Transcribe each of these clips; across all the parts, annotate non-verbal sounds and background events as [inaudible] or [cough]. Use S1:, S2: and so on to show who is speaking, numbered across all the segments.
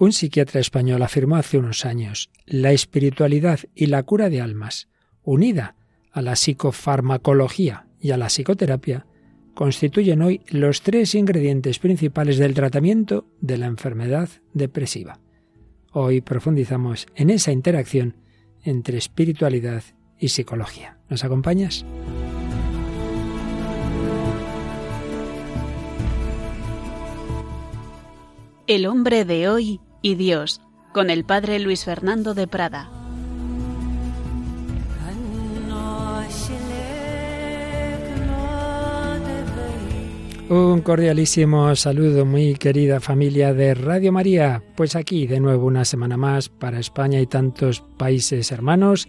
S1: Un psiquiatra español afirmó hace unos años, la espiritualidad y la cura de almas, unida a la psicofarmacología y a la psicoterapia, constituyen hoy los tres ingredientes principales del tratamiento de la enfermedad depresiva. Hoy profundizamos en esa interacción entre espiritualidad y psicología. ¿Nos acompañas?
S2: El hombre de hoy y Dios, con el padre Luis Fernando de Prada.
S1: Un cordialísimo saludo, muy querida familia de Radio María. Pues aquí de nuevo una semana más para España y tantos países hermanos.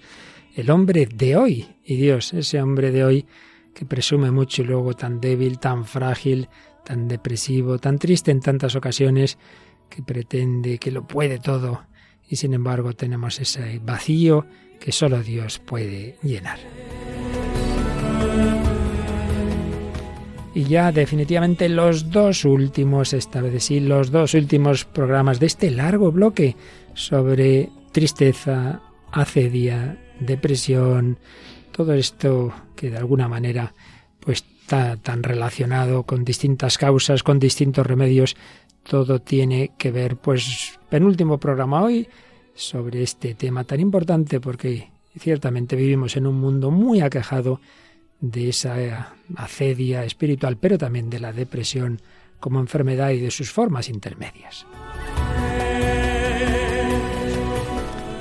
S1: El hombre de hoy y Dios, ese hombre de hoy que presume mucho y luego tan débil, tan frágil, tan depresivo, tan triste en tantas ocasiones, que pretende que lo puede todo y sin embargo tenemos ese vacío que solo Dios puede llenar. Y ya definitivamente los dos últimos, esta vez sí, los dos últimos programas de este largo bloque sobre tristeza, acedia, depresión, todo esto que de alguna manera pues está tan relacionado con distintas causas, con distintos remedios, todo tiene que ver, pues, penúltimo programa hoy sobre este tema tan importante porque ciertamente vivimos en un mundo muy aquejado de esa acedia espiritual, pero también de la depresión como enfermedad y de sus formas intermedias.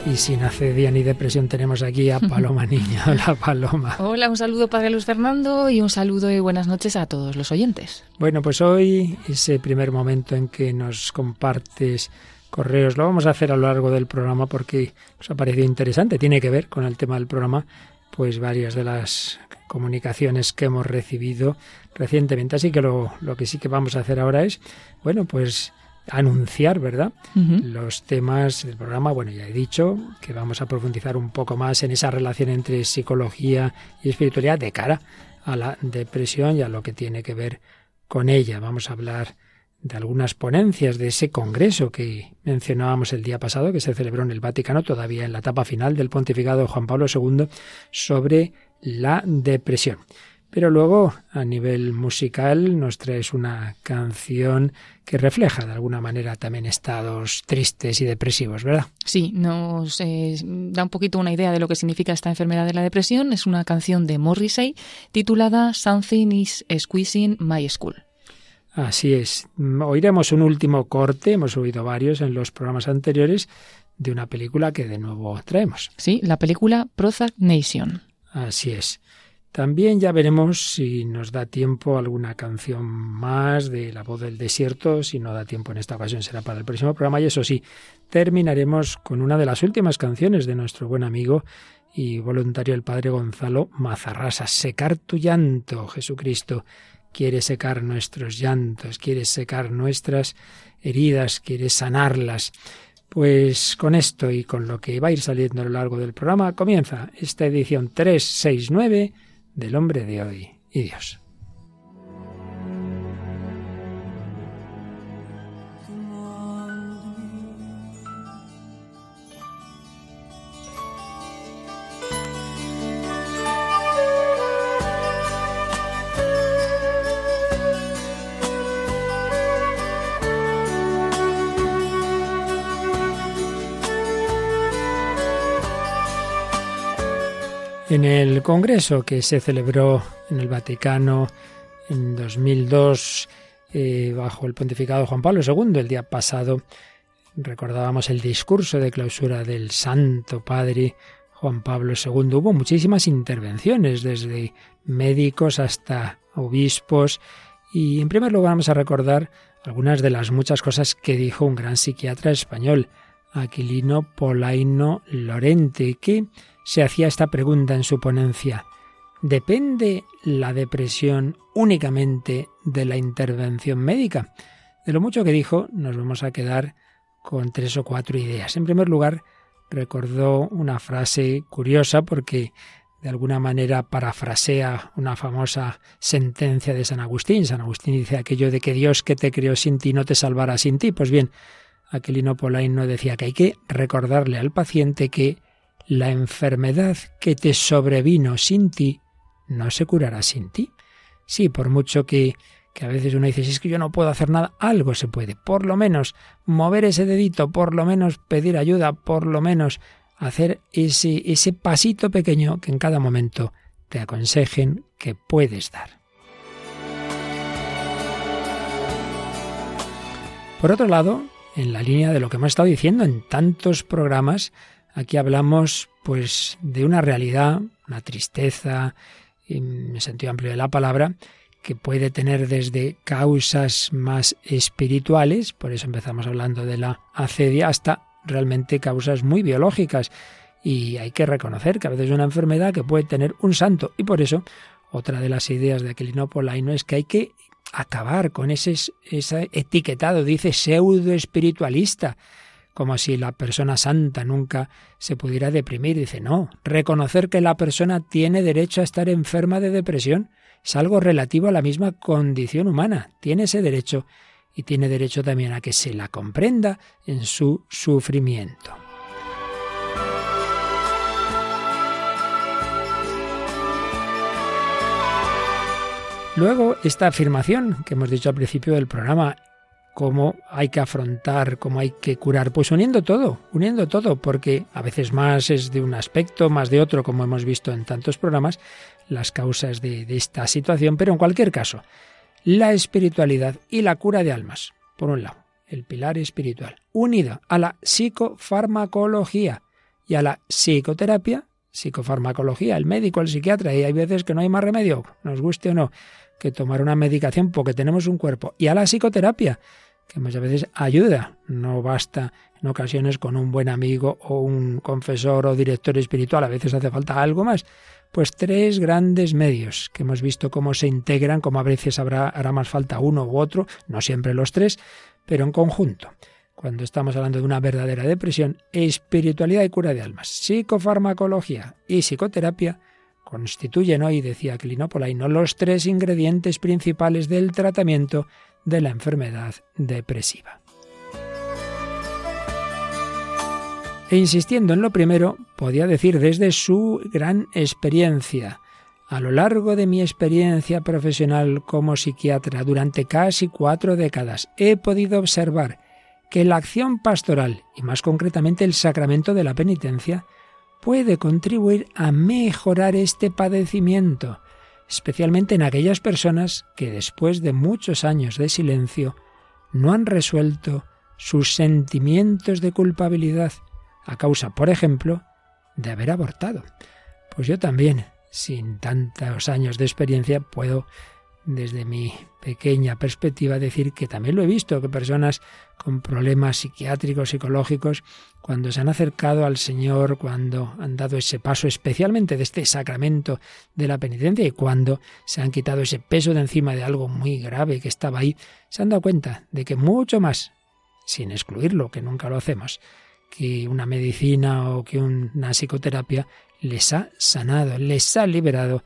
S1: Y sin acedia ni depresión tenemos aquí a Paloma [laughs] Niña. Hola Paloma.
S3: Hola, un saludo Padre Luis Fernando y un saludo y buenas noches a todos los oyentes.
S1: Bueno, pues hoy ese primer momento en que nos compartes correos, lo vamos a hacer a lo largo del programa porque nos ha parecido interesante, tiene que ver con el tema del programa, pues varias de las comunicaciones que hemos recibido recientemente. Así que lo, lo que sí que vamos a hacer ahora es, bueno, pues anunciar, ¿verdad? Los temas del programa. Bueno, ya he dicho que vamos a profundizar un poco más en esa relación entre psicología y espiritualidad de cara a la depresión y a lo que tiene que ver con ella. Vamos a hablar de algunas ponencias de ese congreso que mencionábamos el día pasado, que se celebró en el Vaticano, todavía en la etapa final del pontificado de Juan Pablo II, sobre la depresión. Pero luego, a nivel musical, nos traes una canción que refleja de alguna manera también estados tristes y depresivos, ¿verdad?
S3: Sí, nos eh, da un poquito una idea de lo que significa esta enfermedad de la depresión. Es una canción de Morrissey titulada Something is Squeezing My School.
S1: Así es. Oiremos un último corte, hemos oído varios en los programas anteriores, de una película que de nuevo traemos.
S3: Sí, la película Prozac Nation.
S1: Así es. También ya veremos si nos da tiempo alguna canción más de La voz del desierto. Si no da tiempo en esta ocasión será para el próximo programa. Y eso sí, terminaremos con una de las últimas canciones de nuestro buen amigo y voluntario el padre Gonzalo Mazarrasa. Secar tu llanto, Jesucristo. Quiere secar nuestros llantos, quiere secar nuestras heridas, quiere sanarlas. Pues con esto y con lo que va a ir saliendo a lo largo del programa comienza esta edición 369 del hombre de hoy y Dios. En el Congreso que se celebró en el Vaticano en 2002 eh, bajo el pontificado de Juan Pablo II, el día pasado recordábamos el discurso de clausura del Santo Padre Juan Pablo II. Hubo muchísimas intervenciones, desde médicos hasta obispos, y en primer lugar vamos a recordar algunas de las muchas cosas que dijo un gran psiquiatra español, Aquilino Polaino Lorente, que se hacía esta pregunta en su ponencia. ¿Depende la depresión únicamente de la intervención médica? De lo mucho que dijo, nos vamos a quedar con tres o cuatro ideas. En primer lugar, recordó una frase curiosa porque de alguna manera parafrasea una famosa sentencia de San Agustín. San Agustín dice aquello de que Dios que te creó sin ti no te salvará sin ti. Pues bien, Aquilino Polaino decía que hay que recordarle al paciente que la enfermedad que te sobrevino sin ti no se curará sin ti. Sí, por mucho que, que a veces uno dice, es que yo no puedo hacer nada, algo se puede. Por lo menos mover ese dedito, por lo menos pedir ayuda, por lo menos hacer ese, ese pasito pequeño que en cada momento te aconsejen que puedes dar. Por otro lado, en la línea de lo que hemos estado diciendo en tantos programas, aquí hablamos pues de una realidad, una tristeza, en el sentido amplio de la palabra, que puede tener desde causas más espirituales, por eso empezamos hablando de la acedia, hasta realmente causas muy biológicas. Y hay que reconocer que a veces es una enfermedad que puede tener un santo. Y por eso, otra de las ideas de Aquilino Polaino es que hay que acabar con ese etiquetado, dice pseudo espiritualista, como si la persona santa nunca se pudiera deprimir. Dice, no, reconocer que la persona tiene derecho a estar enferma de depresión es algo relativo a la misma condición humana, tiene ese derecho y tiene derecho también a que se la comprenda en su sufrimiento. Luego, esta afirmación que hemos dicho al principio del programa, cómo hay que afrontar, cómo hay que curar, pues uniendo todo, uniendo todo, porque a veces más es de un aspecto, más de otro, como hemos visto en tantos programas, las causas de, esta situación, pero en cualquier caso, la espiritualidad y la cura de almas, por un lado, el pilar espiritual, unida a la psicofarmacología y a la psicoterapia, psicofarmacología, el médico, el psiquiatra, y hay veces que no hay más remedio, nos guste o no, que tomar una medicación porque tenemos un cuerpo, y a la psicoterapia, que muchas veces ayuda, no basta en ocasiones con un buen amigo o un confesor o director espiritual, a veces hace falta algo más. Pues tres grandes medios que hemos visto cómo se integran, como a veces habrá, hará más falta uno u otro, no siempre los tres, pero en conjunto. Cuando estamos hablando de una verdadera depresión, espiritualidad y cura de almas, psicofarmacología y psicoterapia constituyen hoy, decía no los tres ingredientes principales del tratamiento de la enfermedad depresiva. E insistiendo en lo primero, podía decir desde su gran experiencia, a lo largo de mi experiencia profesional como psiquiatra durante casi cuatro décadas, he podido observar que la acción pastoral, y más concretamente el sacramento de la penitencia, puede contribuir a mejorar este padecimiento, especialmente en aquellas personas que después de muchos años de silencio no han resuelto sus sentimientos de culpabilidad a causa, por ejemplo, de haber abortado. Pues yo también, sin tantos años de experiencia, puedo, desde mi pequeña perspectiva, decir que también lo he visto, que personas con problemas psiquiátricos, psicológicos, cuando se han acercado al Señor, cuando han dado ese paso especialmente de este sacramento de la penitencia y cuando se han quitado ese peso de encima de algo muy grave que estaba ahí, se han dado cuenta de que mucho más, sin excluirlo, que nunca lo hacemos, que una medicina o que una psicoterapia les ha sanado, les ha liberado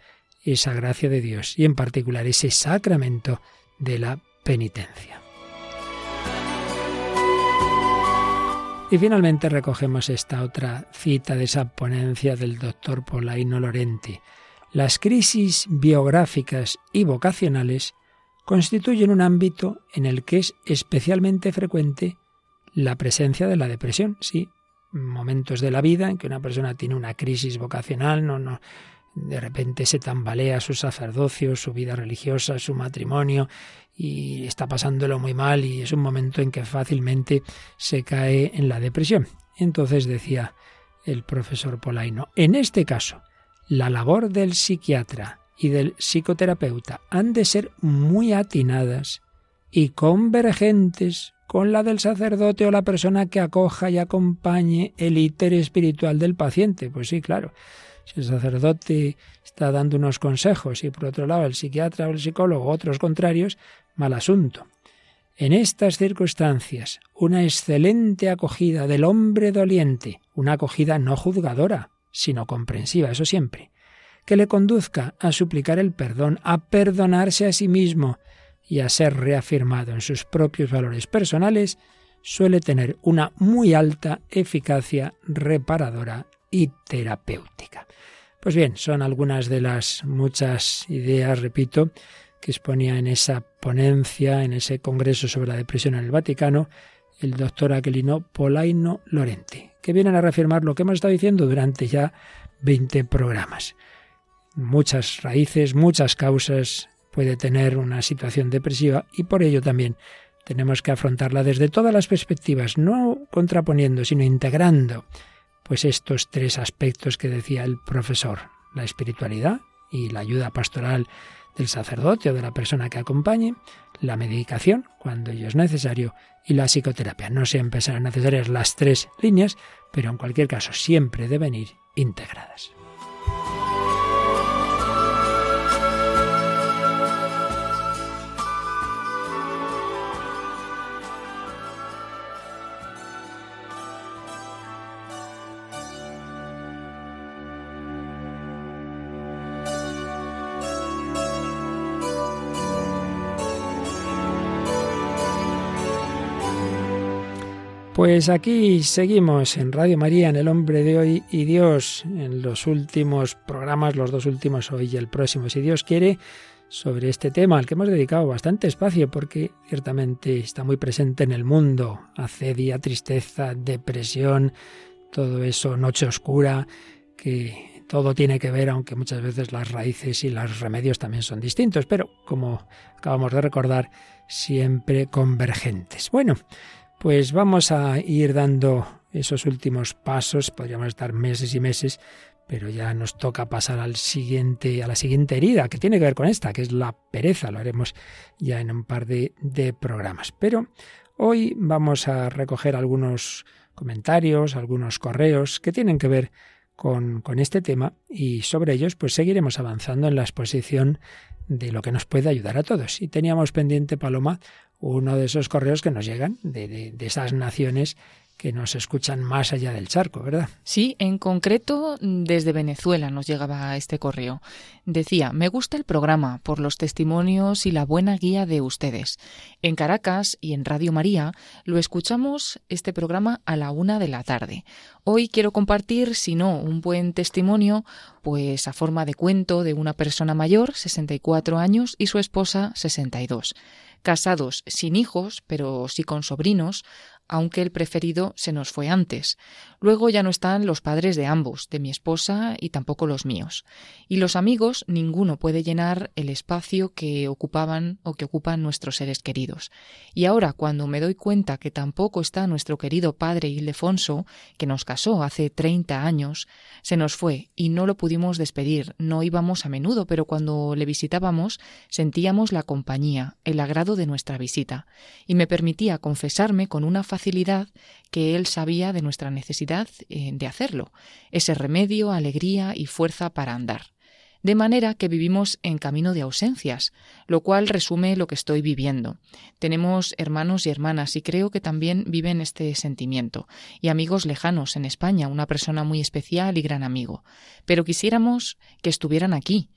S1: esa gracia de Dios y en particular ese sacramento de la penitencia. Y finalmente recogemos esta otra cita de esa ponencia del doctor Polaino Lorenti. Las crisis biográficas y vocacionales constituyen un ámbito en el que es especialmente frecuente la presencia de la depresión, sí, momentos de la vida en que una persona tiene una crisis vocacional, no, no, de repente se tambalea su sacerdocio, su vida religiosa, su matrimonio, y está pasándolo muy mal y es un momento en que fácilmente se cae en la depresión. Entonces decía el profesor Polaino, en este caso, la labor del psiquiatra y del psicoterapeuta han de ser muy atinadas y convergentes con la del sacerdote o la persona que acoja y acompañe el íter espiritual del paciente. Pues sí, claro. Si el sacerdote está dando unos consejos y por otro lado el psiquiatra o el psicólogo otros contrarios, mal asunto. En estas circunstancias, una excelente acogida del hombre doliente, una acogida no juzgadora, sino comprensiva, eso siempre, que le conduzca a suplicar el perdón, a perdonarse a sí mismo y a ser reafirmado en sus propios valores personales, suele tener una muy alta eficacia reparadora y terapéutica. Pues bien, son algunas de las muchas ideas, repito, que exponía en esa ponencia, en ese congreso sobre la depresión en el Vaticano, el doctor Aquilino Polaino Lorenti, que vienen a reafirmar lo que hemos estado diciendo durante ya 20 programas. Muchas raíces, muchas causas puede tener una situación depresiva y por ello también tenemos que afrontarla desde todas las perspectivas, no contraponiendo, sino integrando pues estos tres aspectos que decía el profesor, la espiritualidad y la ayuda pastoral del sacerdote o de la persona que acompañe, la medicación cuando ello es necesario y la psicoterapia. No siempre serán necesarias las tres líneas, pero en cualquier caso siempre deben ir integradas. Pues aquí seguimos en Radio María, en El Hombre de Hoy y Dios, en los últimos programas, los dos últimos hoy y el próximo, si Dios quiere, sobre este tema al que hemos dedicado bastante espacio porque ciertamente está muy presente en el mundo. Acedia, tristeza, depresión, todo eso, noche oscura, que todo tiene que ver, aunque muchas veces las raíces y los remedios también son distintos, pero como acabamos de recordar, siempre convergentes. Bueno, pues vamos a ir dando esos últimos pasos, podríamos estar meses y meses, pero ya nos toca pasar al siguiente, a la siguiente herida, que tiene que ver con esta, que es la pereza. Lo haremos ya en un par de, programas. Pero hoy vamos a recoger algunos comentarios, algunos correos que tienen que ver con, con, este tema y sobre ellos pues seguiremos avanzando en la exposición de lo que nos puede ayudar a todos. Y teníamos pendiente, Paloma, uno de esos correos que nos llegan de, de, esas naciones que nos escuchan más allá del charco, ¿verdad?
S3: Sí, en concreto desde Venezuela nos llegaba este correo. Decía, me gusta el programa por los testimonios y la buena guía de ustedes. En Caracas y en Radio María lo escuchamos este programa a la una de la tarde. Hoy quiero compartir, si no, un buen testimonio, pues a forma de cuento de una persona mayor, 64 años, y su esposa, 62 casados sin hijos, pero sí con sobrinos, aunque el preferido se nos fue antes. Luego ya no están los padres de ambos, de mi esposa y tampoco los míos. Y los amigos, ninguno puede llenar el espacio que ocupaban o que ocupan nuestros seres queridos. Y ahora, cuando me doy cuenta que tampoco está nuestro querido padre Ildefonso, que nos casó hace treinta años, se nos fue y no lo pudimos despedir. No íbamos a menudo, pero cuando le visitábamos sentíamos la compañía, el agrado de nuestra visita, y me permitía confesarme con una facilidad que él sabía de nuestra necesidad eh, de hacerlo, ese remedio, alegría y fuerza para andar. De manera que vivimos en camino de ausencias, lo cual resume lo que estoy viviendo. Tenemos hermanos y hermanas y creo que también viven este sentimiento, y amigos lejanos en España, una persona muy especial y gran amigo. Pero quisiéramos que estuvieran aquí,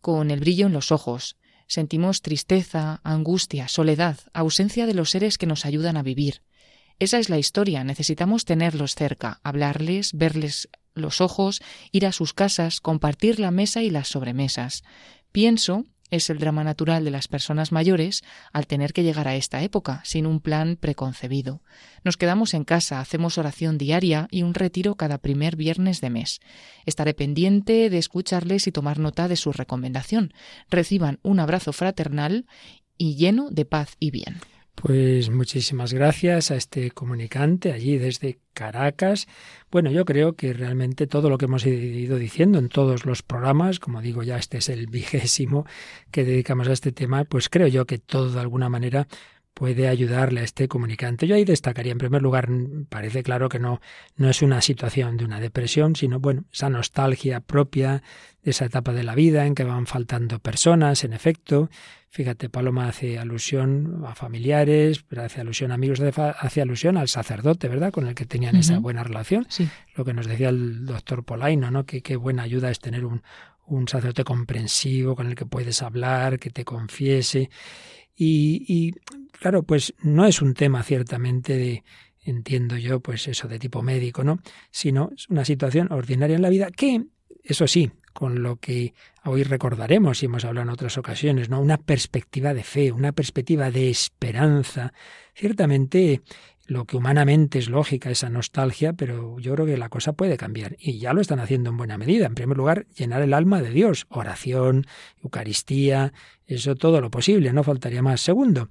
S3: con el brillo en los ojos, sentimos tristeza, angustia, soledad, ausencia de los seres que nos ayudan a vivir. Esa es la historia. Necesitamos tenerlos cerca, hablarles, verles los ojos, ir a sus casas, compartir la mesa y las sobremesas. Pienso es el drama natural de las personas mayores al tener que llegar a esta época sin un plan preconcebido. Nos quedamos en casa, hacemos oración diaria y un retiro cada primer viernes de mes. Estaré pendiente de escucharles y tomar nota de su recomendación. Reciban un abrazo fraternal y lleno de paz y bien.
S1: Pues muchísimas gracias a este comunicante allí desde Caracas. Bueno, yo creo que realmente todo lo que hemos ido diciendo en todos los programas, como digo ya, este es el vigésimo que dedicamos a este tema, pues creo yo que todo de alguna manera puede ayudarle a este comunicante. Yo ahí destacaría, en primer lugar, parece claro que no, no es una situación de una depresión, sino, bueno, esa nostalgia propia de esa etapa de la vida en que van faltando personas, en efecto. Fíjate, Paloma hace alusión a familiares, pero hace alusión a amigos, hace alusión al sacerdote, ¿verdad?, con el que tenían esa buena relación.
S3: Sí.
S1: Lo que nos decía el doctor Polaino, ¿no?, que qué buena ayuda es tener un, un sacerdote comprensivo con el que puedes hablar, que te confiese. Y, y claro, pues no es un tema ciertamente de, entiendo yo, pues eso de tipo médico, ¿no? Sino es una situación ordinaria en la vida que, eso sí, con lo que hoy recordaremos y hemos hablado en otras ocasiones, ¿no? Una perspectiva de fe, una perspectiva de esperanza. Ciertamente lo que humanamente es lógica, esa nostalgia, pero yo creo que la cosa puede cambiar y ya lo están haciendo en buena medida. En primer lugar, llenar el alma de Dios, oración, Eucaristía, eso todo lo posible, no faltaría más. Segundo,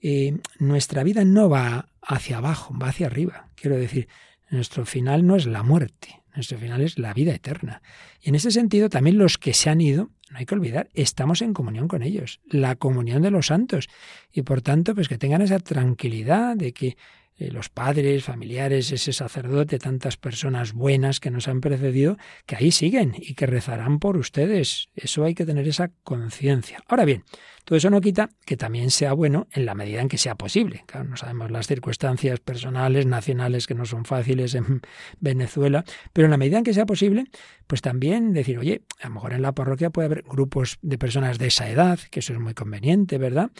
S1: eh, nuestra vida no va hacia abajo, va hacia arriba. Quiero decir, nuestro final no es la muerte, nuestro final es la vida eterna. Y en ese sentido, también los que se han ido, no hay que olvidar, estamos en comunión con ellos, la comunión de los santos. Y por tanto, pues que tengan esa tranquilidad de que eh, los padres, familiares, ese sacerdote, tantas personas buenas que nos han precedido, que ahí siguen y que rezarán por ustedes. Eso hay que tener esa conciencia. Ahora bien, todo eso no quita que también sea bueno en la medida en que sea posible. Claro, no sabemos las circunstancias personales, nacionales, que no son fáciles en [laughs] Venezuela, pero en la medida en que sea posible, pues también decir, oye, a lo mejor en la parroquia puede haber grupos de personas de esa edad, que eso es muy conveniente, ¿verdad?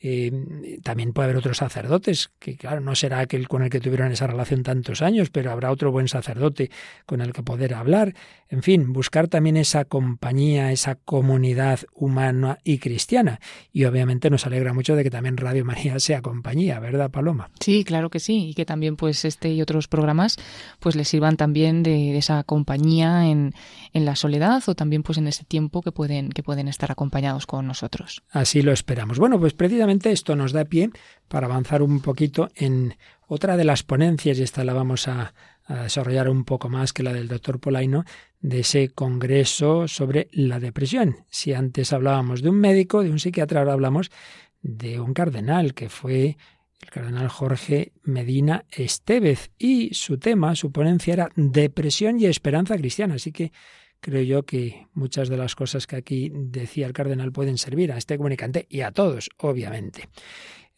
S1: Eh, también puede haber otros sacerdotes, que claro, no será aquel con el que tuvieron esa relación tantos años, pero habrá otro buen sacerdote con el que poder hablar. En fin, buscar también esa compañía, esa comunidad humana y cristiana. Y obviamente nos alegra mucho de que también Radio María sea compañía, ¿verdad, Paloma?
S3: Sí, claro que sí, y que también pues este y otros programas pues les sirvan también de, esa compañía en, en, la soledad o también pues en ese tiempo que pueden, que pueden estar acompañados con nosotros.
S1: Así lo esperamos. Bueno, pues precisamente esto nos da pie para avanzar un poquito en otra de las ponencias, y esta la vamos a, desarrollar un poco más que la del doctor Polaino, de ese congreso sobre la depresión. Si antes hablábamos de un médico, de un psiquiatra, ahora hablamos de un cardenal que fue el cardenal Jorge Medina Estevez y su tema, su ponencia era depresión y esperanza cristiana. Así que creo yo que muchas de las cosas que aquí decía el cardenal pueden servir a este comunicante y a todos, obviamente.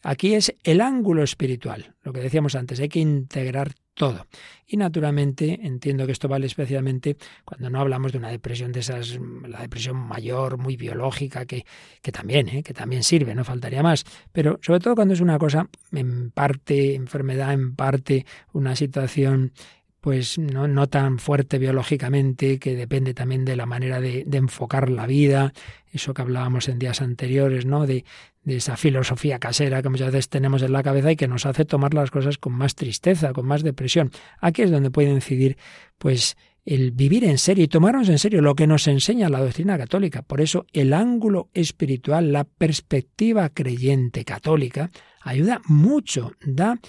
S1: Aquí es el ángulo espiritual, lo que decíamos antes, hay que integrar todo. Y naturalmente entiendo que esto vale especialmente cuando no hablamos de una depresión de esas, la depresión mayor, muy biológica, que, que también, ¿eh? que también sirve, no faltaría más. Pero sobre todo cuando es una cosa en parte enfermedad, en parte una situación pues no, tan fuerte biológicamente, que depende también de la manera de, de, enfocar la vida, eso que hablábamos en días anteriores, ¿no? De, de esa filosofía casera que muchas veces tenemos en la cabeza y que nos hace tomar las cosas con más tristeza, con más depresión. Aquí es donde puede incidir, pues, el vivir en serio y tomarnos en serio lo que nos enseña la doctrina católica. Por eso el ángulo espiritual, la perspectiva creyente católica, ayuda mucho, da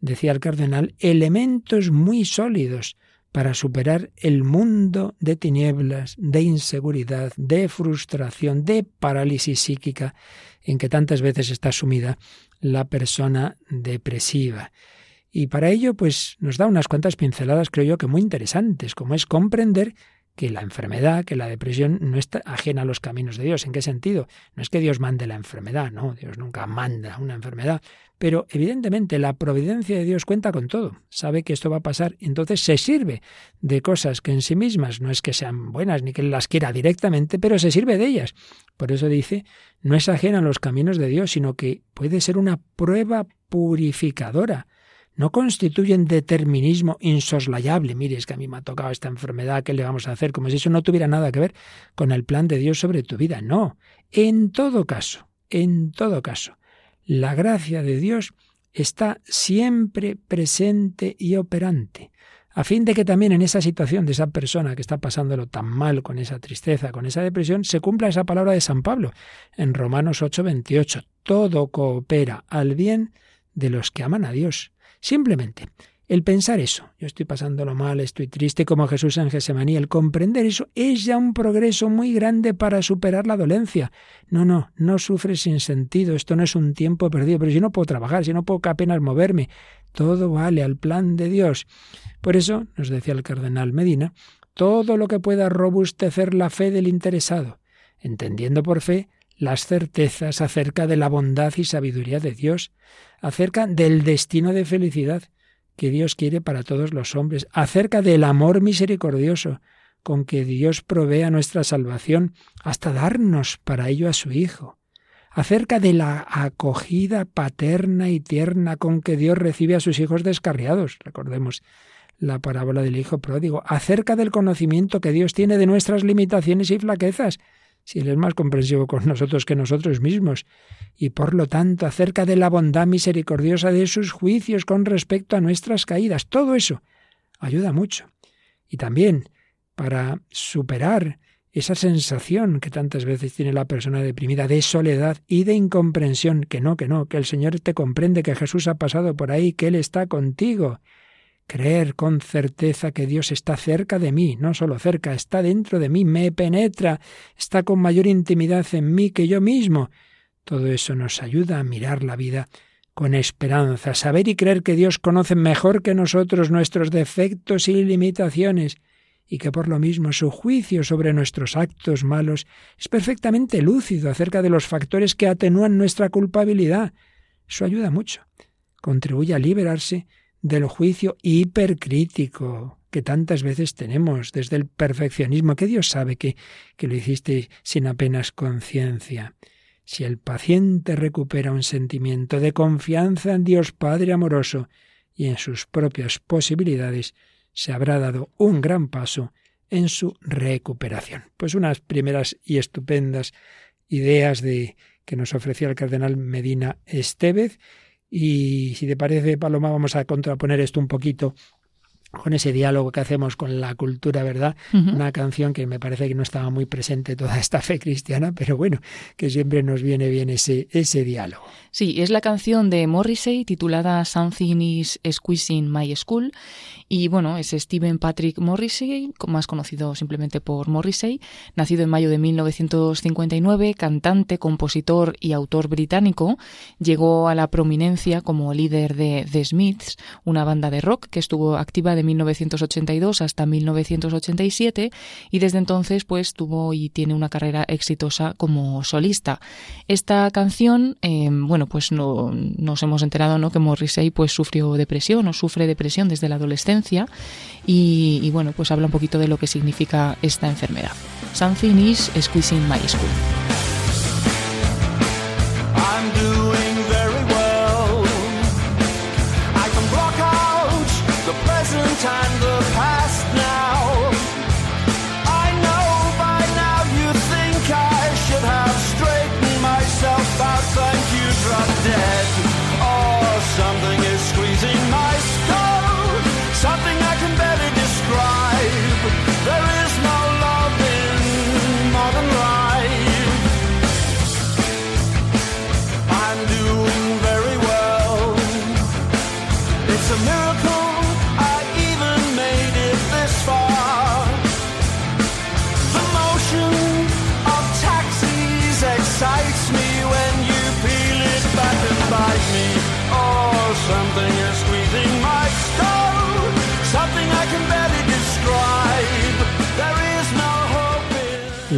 S1: decía el cardenal, elementos muy sólidos para superar el mundo de tinieblas, de inseguridad, de frustración, de parálisis psíquica en que tantas veces está sumida la persona depresiva. Y para ello, pues nos da unas cuantas pinceladas, creo yo, que muy interesantes, como es comprender que la enfermedad, que la depresión no está ajena a los caminos de Dios. ¿En qué sentido? No es que Dios mande la enfermedad, no, Dios nunca manda una enfermedad, pero evidentemente la providencia de Dios cuenta con todo, sabe que esto va a pasar, entonces se sirve de cosas que en sí mismas no es que sean buenas ni que las quiera directamente, pero se sirve de ellas. Por eso dice, no es ajena a los caminos de Dios, sino que puede ser una prueba purificadora no constituyen determinismo insoslayable. Mire, es que a mí me ha tocado esta enfermedad, ¿qué le vamos a hacer? Como si eso no tuviera nada que ver con el plan de Dios sobre tu vida. No. En todo caso, en todo caso, la gracia de Dios está siempre presente y operante, a fin de que también en esa situación de esa persona que está pasándolo tan mal con esa tristeza, con esa depresión, se cumpla esa palabra de San Pablo en Romanos 8:28. Todo coopera al bien de los que aman a Dios Simplemente el pensar eso, yo estoy pasándolo mal, estoy triste como Jesús en Gesemaní, el comprender eso es ya un progreso muy grande para superar la dolencia. No, no, no sufres sin sentido, esto no es un tiempo perdido, pero si no puedo trabajar, si no puedo apenas moverme, todo vale al plan de Dios. Por eso, nos decía el cardenal Medina, todo lo que pueda robustecer la fe del interesado, entendiendo por fe las certezas acerca de la bondad y sabiduría de Dios, acerca del destino de felicidad que Dios quiere para todos los hombres, acerca del amor misericordioso con que Dios provee a nuestra salvación hasta darnos para ello a su Hijo, acerca de la acogida paterna y tierna con que Dios recibe a sus hijos descarriados. Recordemos la parábola del Hijo pródigo, acerca del conocimiento que Dios tiene de nuestras limitaciones y flaquezas, si Él es más comprensivo con nosotros que nosotros mismos, y por lo tanto acerca de la bondad misericordiosa de sus juicios con respecto a nuestras caídas. Todo eso ayuda mucho. Y también para superar esa sensación que tantas veces tiene la persona deprimida de soledad y de incomprensión, que no, que no, que el Señor te comprende, que Jesús ha pasado por ahí, que Él está contigo. Creer con certeza que Dios está cerca de mí, no solo cerca, está dentro de mí, me penetra, está con mayor intimidad en mí que yo mismo. Todo eso nos ayuda a mirar la vida con esperanza, saber y creer que Dios conoce mejor que nosotros nuestros defectos y limitaciones, y que por lo mismo su juicio sobre nuestros actos malos es perfectamente lúcido acerca de los factores que atenúan nuestra culpabilidad. Eso ayuda mucho. Contribuye a liberarse del juicio hipercrítico que tantas veces tenemos desde el perfeccionismo, que Dios sabe que, que lo hiciste sin apenas conciencia. Si el paciente recupera un sentimiento de confianza en Dios Padre amoroso y en sus propias posibilidades, se habrá dado un gran paso en su recuperación. Pues unas primeras y estupendas ideas de que nos ofrecía el cardenal Medina Estevez y si te parece, Paloma, vamos a contraponer esto un poquito con ese diálogo que hacemos con la cultura, ¿verdad? Una canción que me parece que no estaba muy presente toda esta fe cristiana, pero bueno, que siempre nos viene bien ese, ese diálogo.
S3: Sí, es la canción de Morrissey titulada Something is Squeezing My School y bueno, es Stephen Patrick Morrissey, más conocido simplemente por Morrissey, nacido en mayo de 1959, cantante, compositor y autor británico, llegó a la prominencia como líder de The Smiths, una banda de rock que estuvo activa de 1982 hasta 1987 y desde entonces pues tuvo y tiene una carrera exitosa como solista. Esta canción, eh, bueno, pues no, nos hemos enterado ¿no? que Morrissey pues sufrió depresión o sufre depresión desde la adolescencia y, bueno, pues habla un poquito de lo que significa esta enfermedad. Something is squeezing my school.
S4: time.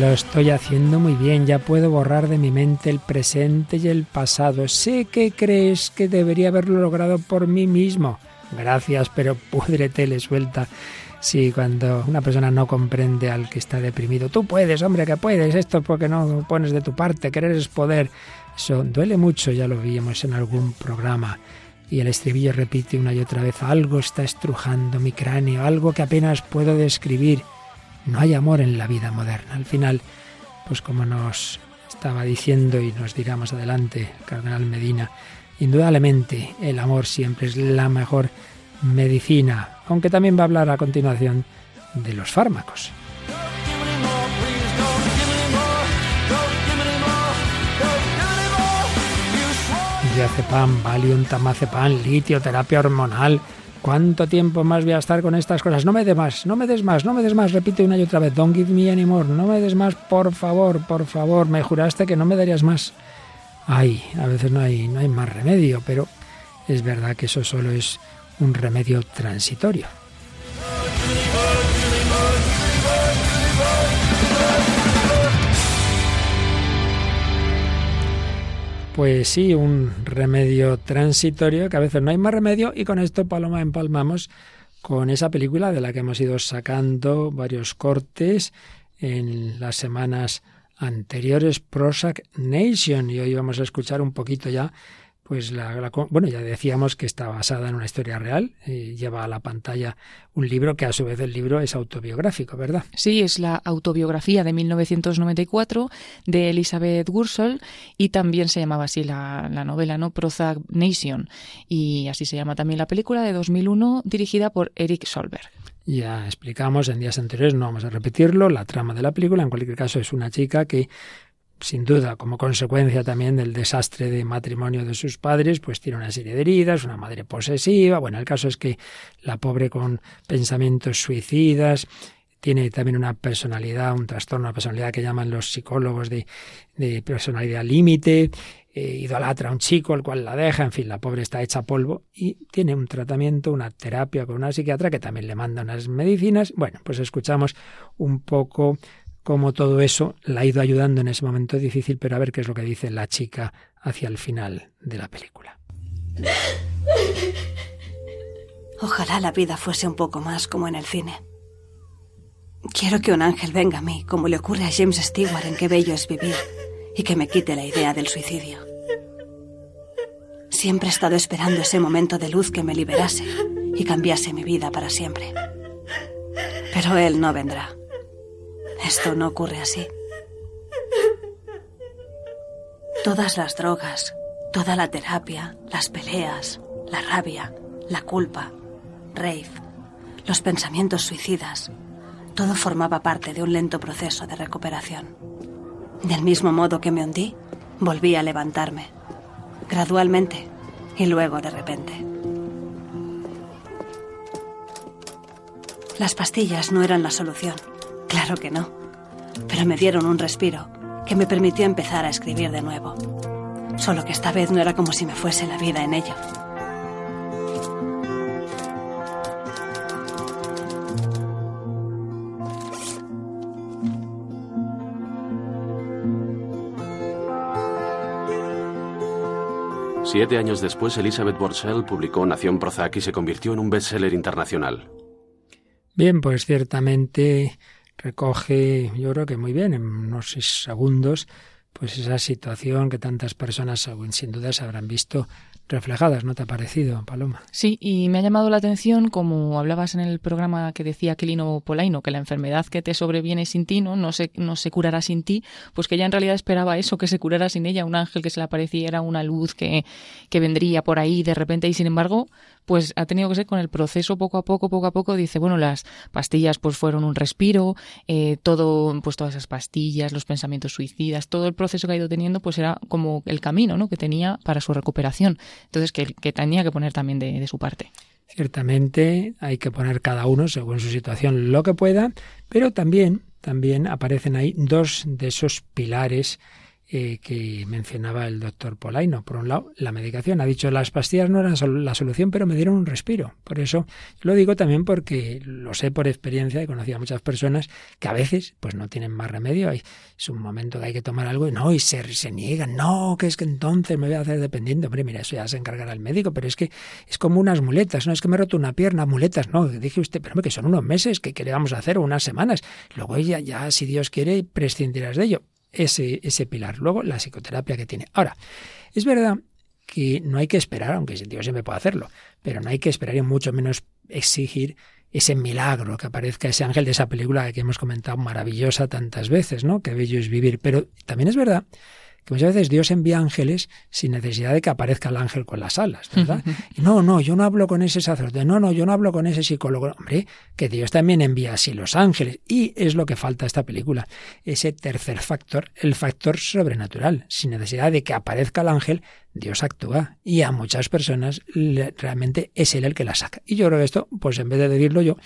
S1: Lo estoy haciendo muy bien, ya puedo borrar de mi mente el presente y el pasado. Sé que crees que debería haberlo logrado por mí mismo. Gracias, pero púdrete, le suelta. Sí, cuando una persona no comprende al que está deprimido, tú puedes, hombre, que puedes, esto es porque no pones de tu parte, querer es poder. Eso duele mucho, ya lo vimos en algún programa. Y el estribillo repite una y otra vez, algo está estrujando mi cráneo, algo que apenas puedo describir. No hay amor en la vida moderna. Al final, pues como nos estaba diciendo y nos dirá más adelante el Cardenal Medina, indudablemente el amor siempre es la mejor medicina, aunque también va a hablar a continuación de los fármacos. Diazepam, Valium, Tamazepam, litio, terapia hormonal. ¿Cuánto tiempo más voy a estar con estas cosas? No me des más, no me des más, no me des más. Repite una y otra vez. Don't give me any more. No me des más, por favor, por favor. Me juraste que no me darías más. Ay, a veces no hay, no hay más remedio, pero es verdad que eso solo es un remedio transitorio. Pues sí, un remedio transitorio, que a veces no hay más remedio, y con esto, Paloma, empalmamos con esa película de la que hemos ido sacando varios cortes en las semanas anteriores Prozac Nation y hoy vamos a escuchar un poquito ya pues la, bueno ya decíamos que está basada en una historia real y lleva a la pantalla un libro que a su vez el libro es autobiográfico verdad
S3: sí es la autobiografía de 1994 de Elizabeth Gursol y también se llamaba así la, la novela no Prozac Nation. Y así se llama también la película de 2001 dirigida por Eric Solberg.
S1: Ya explicamos en días anteriores, no vamos a repetirlo, la trama de la película. En cualquier caso, es una chica que, sin duda, como consecuencia también del desastre de matrimonio de sus padres, pues tiene una serie de heridas, una madre posesiva. Bueno, el caso es que la pobre con pensamientos suicidas, tiene también una personalidad, un trastorno, una personalidad que llaman los psicólogos de, de personalidad límite, eh, idolatra a un chico, el cual la deja, en fin, la pobre está hecha polvo y tiene un tratamiento, una terapia con una psiquiatra que también le manda unas medicinas. Bueno, pues escuchamos un poco cómo todo eso la ha ido ayudando en ese momento difícil, pero a ver qué es lo que dice la chica hacia el final de la película.
S5: Ojalá la vida fuese un poco más como en el cine. Quiero que un ángel venga a mí, como le ocurre a James Stewart en Qué bello es vivir, y que me quite la idea del suicidio. Siempre he estado esperando ese momento de luz que me liberase y cambiase mi vida para siempre. Pero él no vendrá. Esto no ocurre así. Todas las drogas, toda la terapia, las peleas, la rabia, la culpa, rave, los pensamientos suicidas, todo formaba parte de un lento proceso de recuperación. Del mismo modo que me hundí, volví a levantarme, gradualmente y luego de repente. Las pastillas no eran la solución, claro que no, pero me dieron un respiro que me permitió empezar a escribir de nuevo. Solo que esta vez no era como si me fuese la vida en ello.
S6: Siete años después, Elizabeth Borsell publicó Nación Prozac y se convirtió en un bestseller internacional.
S1: Bien, pues ciertamente recoge, yo creo que muy bien, en unos segundos, pues esa situación que tantas personas sin duda se habrán visto reflejadas, ¿no te ha parecido, Paloma?
S3: Sí, y me ha llamado la atención, como hablabas en el programa que decía Quelino Polaino, que la enfermedad que te sobreviene sin ti no, no, se, no se curará sin ti, pues que ella en realidad esperaba eso, que se curara sin ella, un ángel que se le apareciera, una luz que, que vendría por ahí de repente, y sin embargo, pues ha tenido que ser con el proceso poco a poco, poco a poco, dice, bueno, las pastillas pues fueron un respiro, eh, todo, pues todas esas pastillas, los pensamientos suicidas, todo el proceso que ha ido teniendo, pues era como el camino, ¿no? que tenía para su recuperación. Entonces, que, que tenía que poner también de, de su parte.
S1: Ciertamente hay que poner cada uno según su situación lo que pueda, pero también, también aparecen ahí dos de esos pilares eh, que mencionaba el doctor Polaino. Por un lado, la medicación. Ha dicho las pastillas no eran la solución, pero me dieron un respiro. Por eso lo digo también porque lo sé por experiencia y conocí a muchas personas que a veces pues no tienen más remedio. Es un momento que hay que tomar algo y no, y se, se niegan. No, que es que entonces me voy a hacer dependiente. Hombre, mira, eso ya se encargará el médico, pero es que es como unas muletas. No es que me he roto una pierna, muletas. No, dije usted, pero que son unos meses, que, que le vamos a hacer? unas semanas. Luego ya, ya, si Dios quiere, prescindirás de ello ese, ese pilar. Luego, la psicoterapia que tiene. Ahora, es verdad que no hay que esperar, aunque Dios siempre puede hacerlo, pero no hay que esperar y mucho menos exigir ese milagro, que aparezca ese ángel de esa película que hemos comentado maravillosa tantas veces, ¿no? Que bello es vivir. Pero también es verdad que muchas veces Dios envía ángeles sin necesidad de que aparezca el ángel con las alas, ¿verdad? Y no, no, yo no hablo con ese sacerdote, no, no, yo no hablo con ese psicólogo. Hombre, que Dios también envía así los ángeles. Y es lo que falta esta película, ese tercer factor, el factor sobrenatural, sin necesidad de que aparezca el ángel, Dios actúa y a muchas personas realmente es Él el que la saca. Y yo creo que esto, pues en vez de decirlo yo,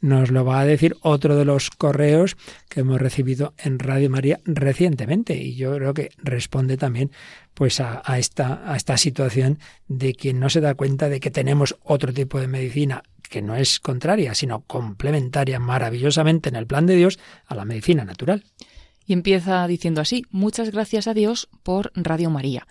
S1: nos lo va a decir otro de los correos que hemos recibido en Radio María recientemente. Y yo creo que responde también pues a, esta, a esta situación de quien no se da cuenta de que tenemos otro tipo de medicina que no es contraria, sino complementaria maravillosamente en el plan de Dios a la medicina natural.
S3: Y empieza diciendo así, muchas gracias a Dios por Radio María.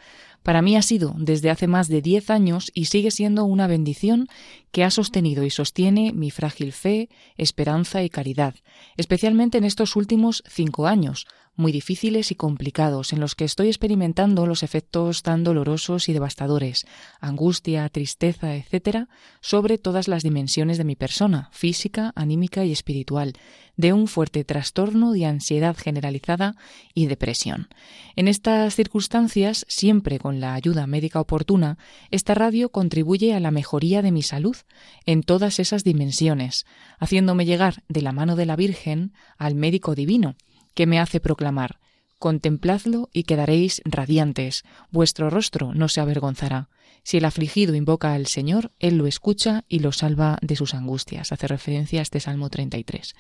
S3: Para mí ha sido desde hace más de diez años y sigue siendo una bendición que ha sostenido y sostiene mi frágil fe, esperanza y caridad, especialmente en estos últimos cinco años, muy difíciles y complicados, en los que estoy experimentando los efectos tan dolorosos y devastadores, angustia, tristeza, etcétera, sobre todas las dimensiones de mi persona, física, anímica y espiritual, de un fuerte trastorno de ansiedad generalizada y depresión. En estas circunstancias, siempre con la ayuda médica oportuna, esta radio contribuye a la mejoría de mi salud en todas esas dimensiones, haciéndome llegar de la mano de la Virgen al médico divino, que me hace proclamar Contempladlo y quedaréis radiantes, vuestro rostro no se avergonzará. Si el afligido invoca al Señor, Él lo escucha y lo salva de sus angustias. Hace referencia a este Salmo 33.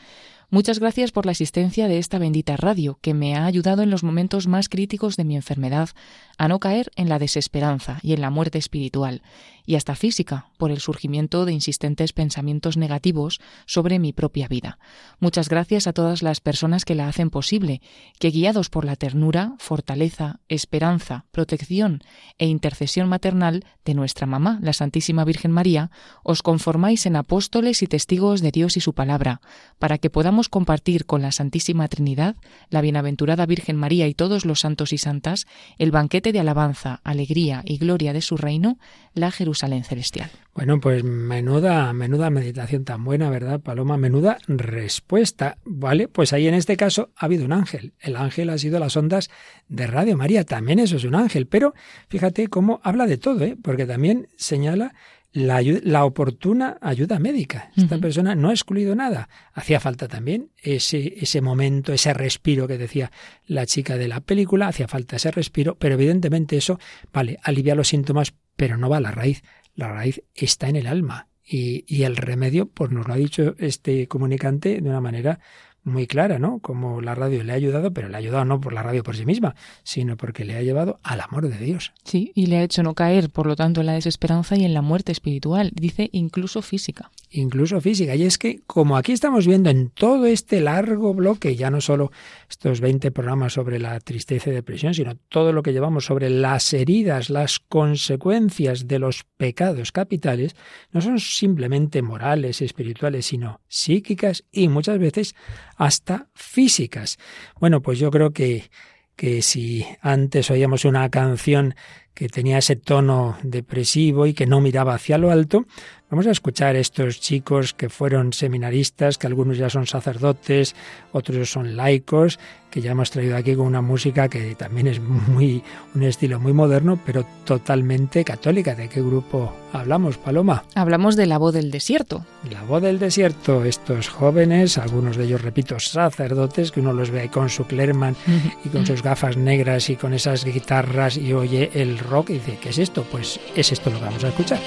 S3: Muchas gracias por la asistencia de esta bendita radio, que me ha ayudado en los momentos más críticos de mi enfermedad a no caer en la desesperanza y en la muerte espiritual, y hasta física, por el surgimiento de insistentes pensamientos negativos sobre mi propia vida. Muchas gracias a todas las personas que la hacen posible, que guiados por la ternura, fortaleza, esperanza, protección e intercesión maternal de nuestra mamá, la Santísima Virgen María, os conformáis en apóstoles y testigos de Dios y su palabra, para que podamos compartir con la Santísima Trinidad, la Bienaventurada Virgen María y todos los santos y santas el banquete de alabanza, alegría y gloria de su reino, la Jerusalén celestial.
S1: Bueno, pues menuda, menuda meditación tan buena, ¿verdad, Paloma? Menuda respuesta, ¿vale? Pues ahí en este caso ha habido un ángel. El ángel ha sido las ondas de Radio María, también eso es un ángel, pero fíjate cómo habla de todo, ¿eh? Porque también señala la, la, oportuna ayuda médica. Esta persona no ha excluido nada. Hacía falta también ese, ese momento, ese respiro que decía la chica de la película, hacía falta ese respiro, pero evidentemente eso, vale, alivia los síntomas, pero no va a la raíz. La raíz está en el alma. Y, y el remedio, pues nos lo ha dicho este comunicante de una manera muy clara, ¿no? Como la radio le ha ayudado, pero le ha ayudado no por la radio por sí misma, sino porque le ha llevado al amor de Dios.
S3: Sí, y le ha hecho no caer, por lo tanto, en la desesperanza y en la muerte espiritual, dice incluso física.
S1: Incluso física. Y es que, como aquí estamos viendo en todo este largo bloque, ya no solo estos 20 programas sobre la tristeza y depresión, sino todo lo que llevamos sobre las heridas, las consecuencias de los pecados capitales, no son simplemente morales, espirituales, sino psíquicas y muchas veces hasta físicas. Bueno, pues yo creo que, que si antes oíamos una canción que tenía ese tono depresivo y que no miraba hacia lo alto, Vamos a escuchar estos chicos que fueron seminaristas, que algunos ya son sacerdotes, otros son laicos, que ya hemos traído aquí con una música que también es muy un estilo muy moderno, pero totalmente católica. ¿De qué grupo hablamos, Paloma?
S3: Hablamos de la voz del desierto.
S1: La voz del desierto, estos jóvenes, algunos de ellos, repito, sacerdotes, que uno los ve ahí con su Clerman y con sus gafas negras y con esas guitarras y oye el rock y dice, ¿qué es esto? Pues es esto lo que vamos a escuchar.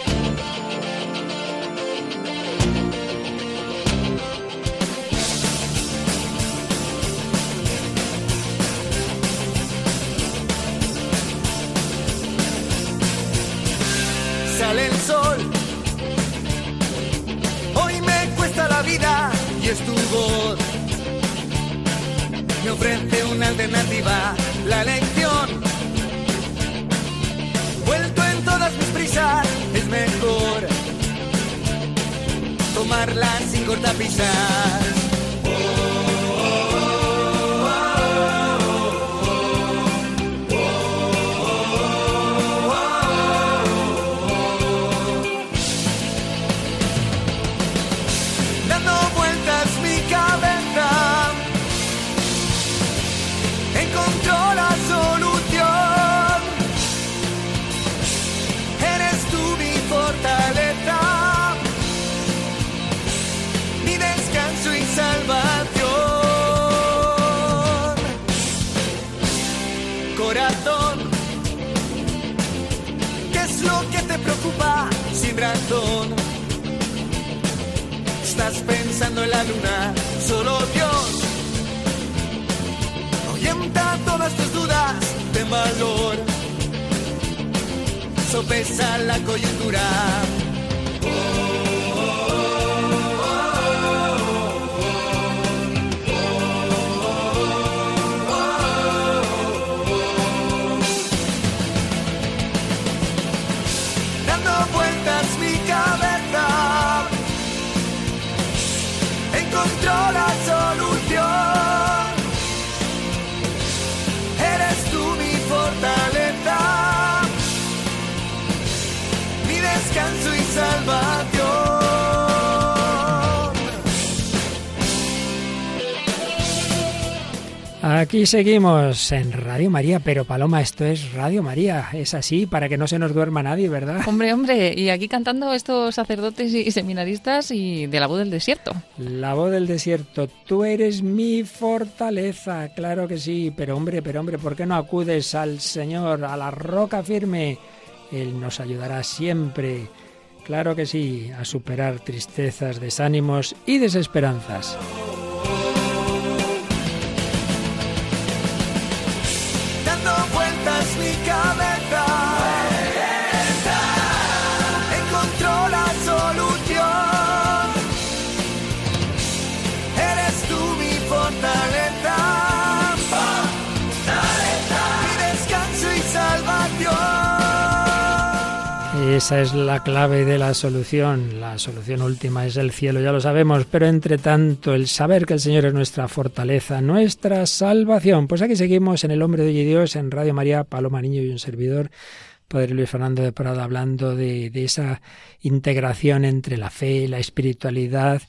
S4: Luna, solo Dios ahuyenta todas tus dudas de valor, sopesa la coyuntura.
S1: Aquí seguimos en Radio María, pero Paloma, esto es Radio María, es así, para que no se nos duerma nadie, ¿verdad?
S3: Hombre, hombre, y aquí cantando estos sacerdotes y seminaristas y de la voz del desierto.
S1: La voz del desierto, tú eres mi fortaleza, claro que sí, pero hombre, pero hombre, ¿por qué no acudes al Señor, a la roca firme? Él nos ayudará siempre, claro que sí, a superar tristezas, desánimos y desesperanzas. Esa es la clave de la solución. La solución última es el cielo, ya lo sabemos, pero entre tanto el saber que el Señor es nuestra fortaleza, nuestra salvación. Pues aquí seguimos en El Hombre de Dios, en Radio María, Paloma Niño y un servidor, Padre Luis Fernando de Prada, hablando de, de esa integración entre la fe, la espiritualidad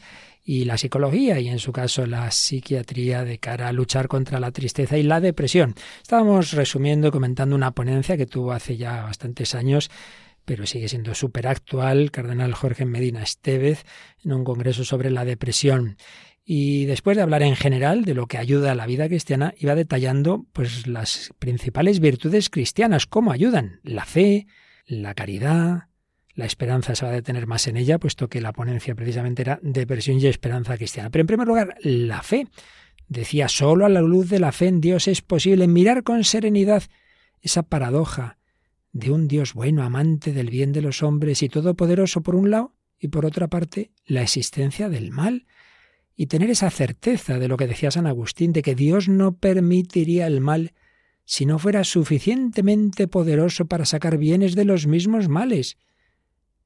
S1: y la psicología y en su caso la psiquiatría de cara a luchar contra la tristeza y la depresión. Estábamos resumiendo, comentando una ponencia que tuvo hace ya bastantes años pero sigue siendo súper actual, Cardenal Jorge Medina Estevez, en un congreso sobre la depresión. Y después de hablar en general de lo que ayuda a la vida cristiana, iba detallando pues las principales virtudes cristianas, cómo ayudan la fe, la caridad, la esperanza se va a detener más en ella, puesto que la ponencia precisamente era depresión y esperanza cristiana. Pero en primer lugar, la fe. Decía, solo a la luz de la fe en Dios es posible mirar con serenidad esa paradoja de un Dios bueno, amante del bien de los hombres y todopoderoso por un lado, y por otra parte la existencia del mal, y tener esa certeza de lo que decía San Agustín, de que Dios no permitiría el mal si no fuera suficientemente poderoso para sacar bienes de los mismos males.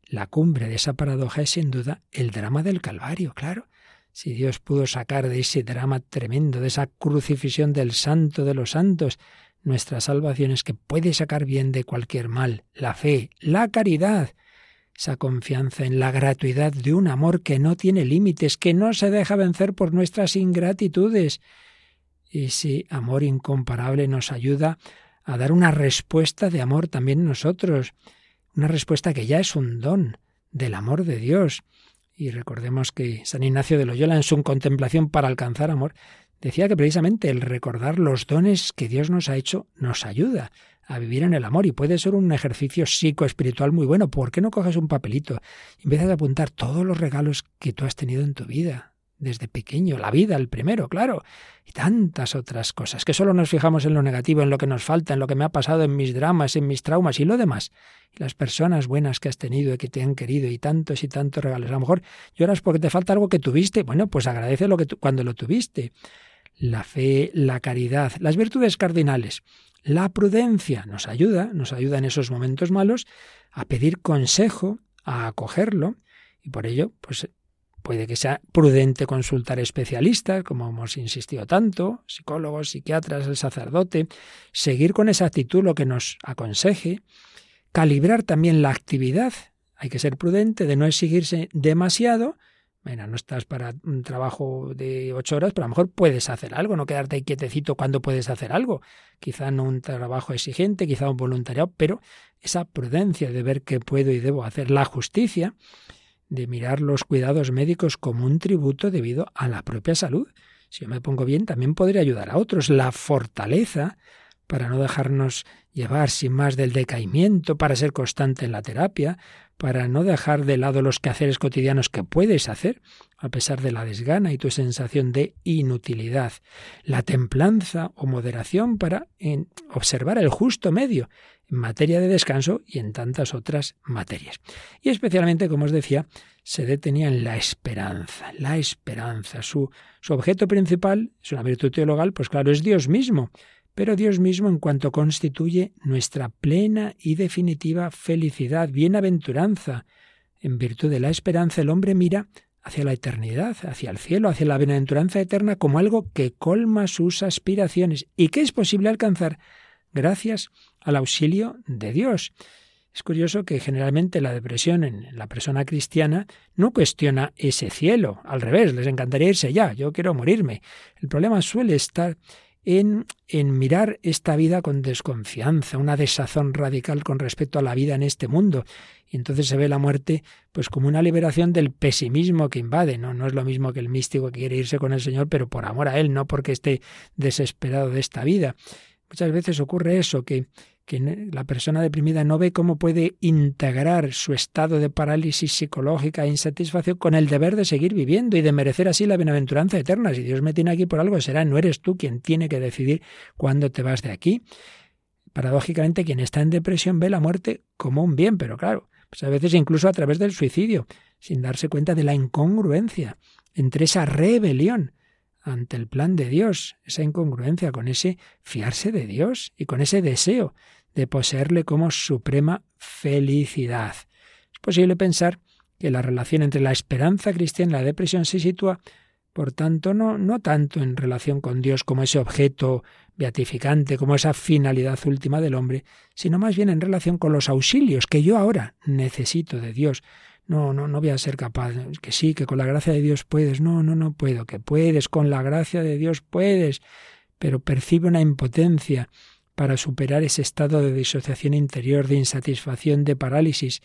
S1: La cumbre de esa paradoja es sin duda el drama del Calvario, claro. Si Dios pudo sacar de ese drama tremendo, de esa crucifixión del santo de los santos, nuestra salvación es que puede sacar bien de cualquier mal, la fe, la caridad, esa confianza en la gratuidad de un amor que no tiene límites, que no se deja vencer por nuestras ingratitudes. Ese amor incomparable nos ayuda a dar una respuesta de amor también nosotros, una respuesta que ya es un don del amor de Dios. Y recordemos que San Ignacio de Loyola en su contemplación para alcanzar amor decía que precisamente el recordar los dones que Dios nos ha hecho nos ayuda a vivir en el amor y puede ser un ejercicio psicoespiritual muy bueno. ¿Por qué no coges un papelito y empiezas a apuntar todos los regalos que tú has tenido en tu vida? desde pequeño, la vida, el primero, claro, y tantas otras cosas, que solo nos fijamos en lo negativo, en lo que nos falta, en lo que me ha pasado, en mis dramas, en mis traumas y lo demás, y las personas buenas que has tenido y que te han querido y tantos y tantos regalos. A lo mejor lloras porque te falta algo que tuviste, bueno, pues agradece lo que cuando lo tuviste la fe, la caridad, las virtudes cardinales. La prudencia nos ayuda, nos ayuda en esos momentos malos a pedir consejo, a acogerlo, y por ello, pues puede que sea prudente consultar especialistas, como hemos insistido tanto, psicólogos, psiquiatras, el sacerdote, seguir con esa actitud lo que nos aconseje, calibrar también la actividad. Hay que ser prudente de no exigirse demasiado, bueno, no estás para un trabajo de ocho horas, pero a lo mejor puedes hacer algo, no quedarte quietecito cuando puedes hacer algo. Quizá no un trabajo exigente, quizá un voluntariado, pero esa prudencia de ver qué puedo y debo hacer. La justicia de mirar los cuidados médicos como un tributo debido a la propia salud. Si yo me pongo bien, también podré ayudar a otros. La fortaleza para no dejarnos llevar sin más del decaimiento, para ser constante en la terapia, para no dejar de lado los quehaceres cotidianos que puedes hacer, a pesar de la desgana y tu sensación de inutilidad. La templanza o moderación para observar el justo medio en materia de descanso y en tantas otras materias. Y especialmente, como os decía, se detenía en la esperanza, la esperanza. Su, su objeto principal, es una virtud teologal, pues claro, es Dios mismo pero Dios mismo en cuanto constituye nuestra plena y definitiva felicidad, bienaventuranza. En virtud de la esperanza el hombre mira hacia la eternidad, hacia el cielo, hacia la bienaventuranza eterna como algo que colma sus aspiraciones y que es posible alcanzar gracias al auxilio de Dios. Es curioso que generalmente la depresión en la persona cristiana no cuestiona ese cielo, al revés, les encantaría irse ya, yo quiero morirme. El problema suele estar en, mirar esta vida con desconfianza, una desazón radical con respecto a la vida en este mundo. Y entonces se ve la muerte pues como una liberación del pesimismo que invade. No, no es lo mismo que el místico que quiere irse con el Señor, pero por amor a Él, no porque esté desesperado de esta vida. Muchas veces ocurre eso, que que la persona deprimida no ve cómo puede integrar su estado de parálisis psicológica e insatisfacción con el deber de seguir viviendo y de merecer así la bienaventuranza eterna. Si Dios me tiene aquí por algo, será, no eres tú quien tiene que decidir cuándo te vas de aquí. Paradójicamente, quien está en depresión ve la muerte como un bien, pero claro, pues a veces incluso a través del suicidio, sin darse cuenta de la incongruencia entre esa rebelión ante el plan de Dios, esa incongruencia con ese fiarse de Dios y con ese deseo de poseerle como suprema felicidad. Es posible pensar que la relación entre la esperanza cristiana y la depresión se sitúa, por tanto, no, no tanto en relación con Dios como ese objeto beatificante, como esa finalidad última del hombre, sino más bien en relación con los auxilios que yo ahora necesito de Dios, no, no, no voy a ser capaz, que sí, que con la gracia de Dios puedes, no, no, no puedo, que puedes, con la gracia de Dios puedes, pero percibe una impotencia para superar ese estado de disociación interior, de insatisfacción, de parálisis,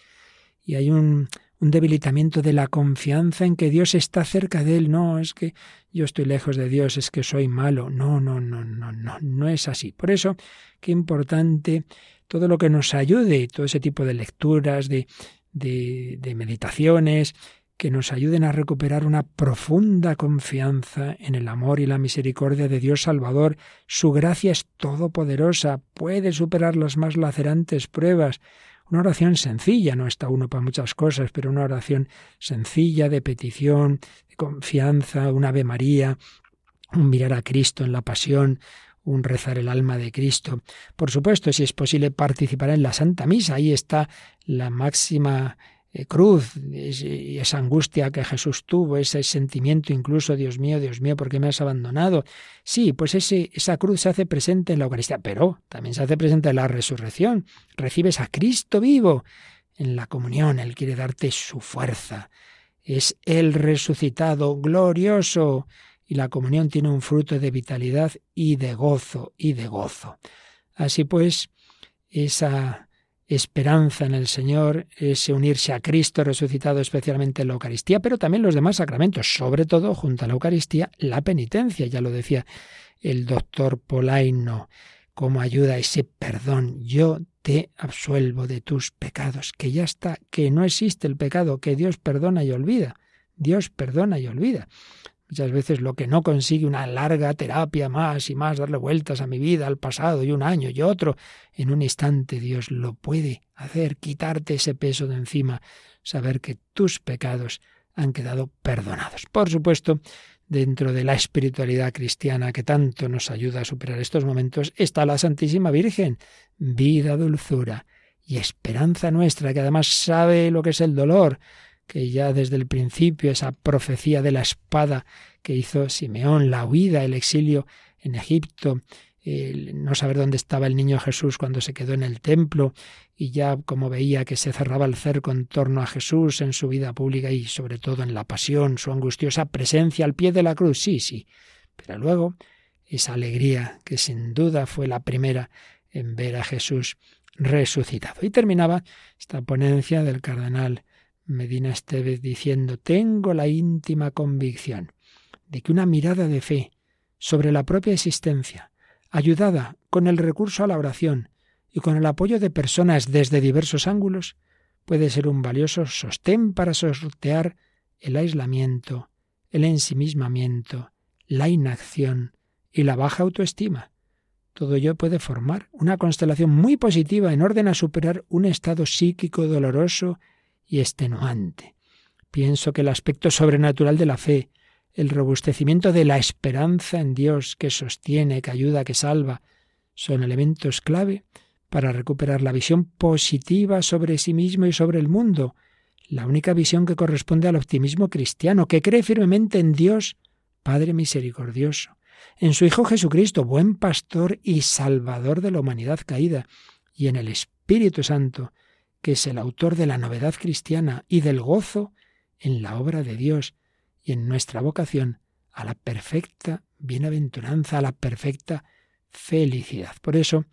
S1: y hay un, un debilitamiento de la confianza en que Dios está cerca de él. No, es que yo estoy lejos de Dios, es que soy malo. No, no, no, no, no, no es así. Por eso, qué importante todo lo que nos ayude, todo ese tipo de lecturas, de, de, meditaciones que nos ayuden a recuperar una profunda confianza en el amor y la misericordia de Dios Salvador. Su gracia es todopoderosa, puede superar las más lacerantes pruebas. Una oración sencilla, no está uno para muchas cosas, pero una oración sencilla de petición, de confianza, un Ave María, un mirar a Cristo en la pasión, un rezar el alma de Cristo. Por supuesto, si es posible participar en la Santa Misa, ahí está la máxima eh, cruz y esa angustia que Jesús tuvo, ese sentimiento incluso, Dios mío, Dios mío, ¿por qué me has abandonado? Sí, pues ese, esa cruz se hace presente en la Eucaristía, pero también se hace presente en la resurrección. Recibes a Cristo vivo en la comunión, Él quiere darte su fuerza. Es el resucitado, glorioso, y la comunión tiene un fruto de vitalidad y de gozo y de gozo. Así pues, esa esperanza en el Señor, ese unirse a Cristo resucitado especialmente en la Eucaristía, pero también los demás sacramentos, sobre todo junto a la Eucaristía, la penitencia, ya lo decía el doctor Polaino, como ayuda ese perdón. Yo te absuelvo de tus pecados, que ya está, que no existe el pecado, que Dios perdona y olvida. Dios perdona y olvida. Muchas veces lo que no consigue una larga terapia más y más, darle vueltas a mi vida, al pasado y un año y otro, en un instante Dios lo puede hacer, quitarte ese peso de encima, saber que tus pecados han quedado perdonados. Por supuesto, dentro de la espiritualidad cristiana que tanto nos ayuda a superar estos momentos, está la Santísima Virgen, vida, dulzura y esperanza nuestra, que además sabe lo que es el dolor, que ya desde el principio esa profecía de la espada que hizo Simeón, la huida, el exilio en Egipto, el no saber dónde estaba el niño Jesús cuando se quedó en el templo y ya como veía que se cerraba el cerco en torno a Jesús en su vida pública y sobre todo en la pasión, su angustiosa presencia al pie de la cruz, sí, sí, pero luego esa alegría que sin duda fue la primera en ver a Jesús resucitado. Y terminaba esta ponencia del cardenal Medina Estevez diciendo, tengo la íntima convicción de que una mirada de fe sobre la propia existencia, ayudada con el recurso a la oración y con el apoyo de personas desde diversos ángulos, puede ser un valioso sostén para sortear el aislamiento, el ensimismamiento, la inacción y la baja autoestima. Todo ello puede formar una constelación muy positiva en orden a superar un estado psíquico doloroso y extenuante. Pienso que el aspecto sobrenatural de la fe, el robustecimiento de la esperanza en Dios que sostiene, que ayuda, que salva, son elementos clave para recuperar la visión positiva sobre sí mismo y sobre el mundo, la única visión que corresponde al optimismo cristiano, que cree firmemente en Dios, Padre misericordioso, en su Hijo Jesucristo, buen pastor y salvador de la humanidad caída, y en el Espíritu Santo, que es el autor de la novedad cristiana y del gozo en la obra de Dios y en nuestra vocación a la perfecta bienaventuranza, a la perfecta felicidad. Por eso,